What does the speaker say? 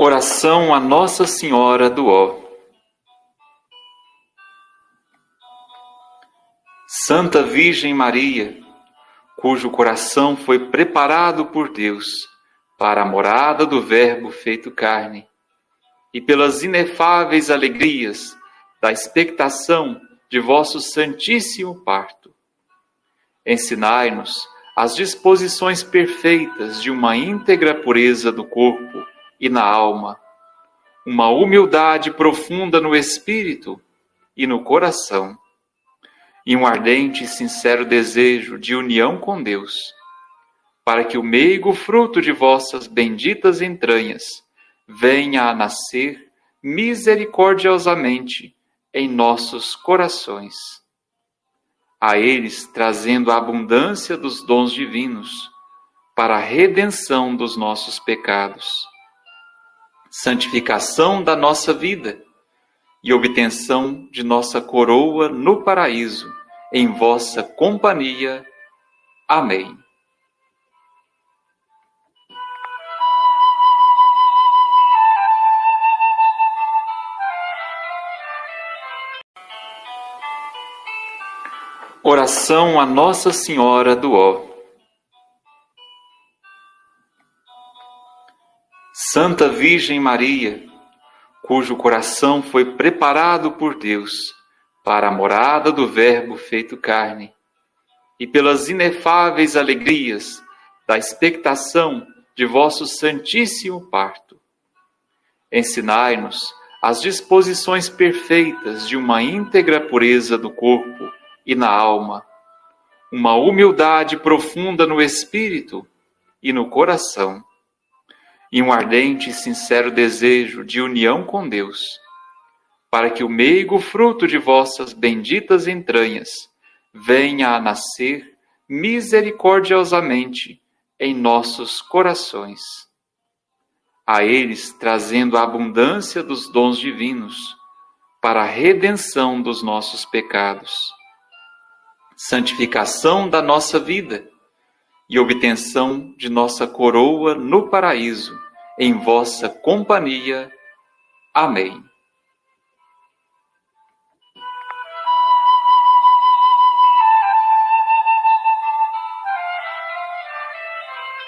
Oração a Nossa Senhora do Ó. Santa Virgem Maria, cujo coração foi preparado por Deus para a morada do Verbo feito carne, e pelas inefáveis alegrias da expectação de vosso Santíssimo Parto, ensinai-nos as disposições perfeitas de uma íntegra pureza do corpo e na alma, uma humildade profunda no espírito e no coração, e um ardente e sincero desejo de união com Deus, para que o meigo fruto de vossas benditas entranhas venha a nascer misericordiosamente em nossos corações. A eles trazendo a abundância dos dons divinos para a redenção dos nossos pecados santificação da nossa vida e obtenção de nossa coroa no paraíso, em vossa companhia. Amém. Oração a Nossa Senhora do Ó. Santa Virgem Maria, cujo coração foi preparado por Deus para a morada do Verbo feito carne, e pelas inefáveis alegrias da expectação de vosso Santíssimo Parto, ensinai-nos as disposições perfeitas de uma íntegra pureza do corpo e na alma, uma humildade profunda no espírito e no coração e um ardente e sincero desejo de união com Deus, para que o meigo fruto de vossas benditas entranhas venha a nascer misericordiosamente em nossos corações. A eles trazendo a abundância dos dons divinos para a redenção dos nossos pecados, santificação da nossa vida e obtenção de nossa coroa no paraíso, em vossa companhia. Amém.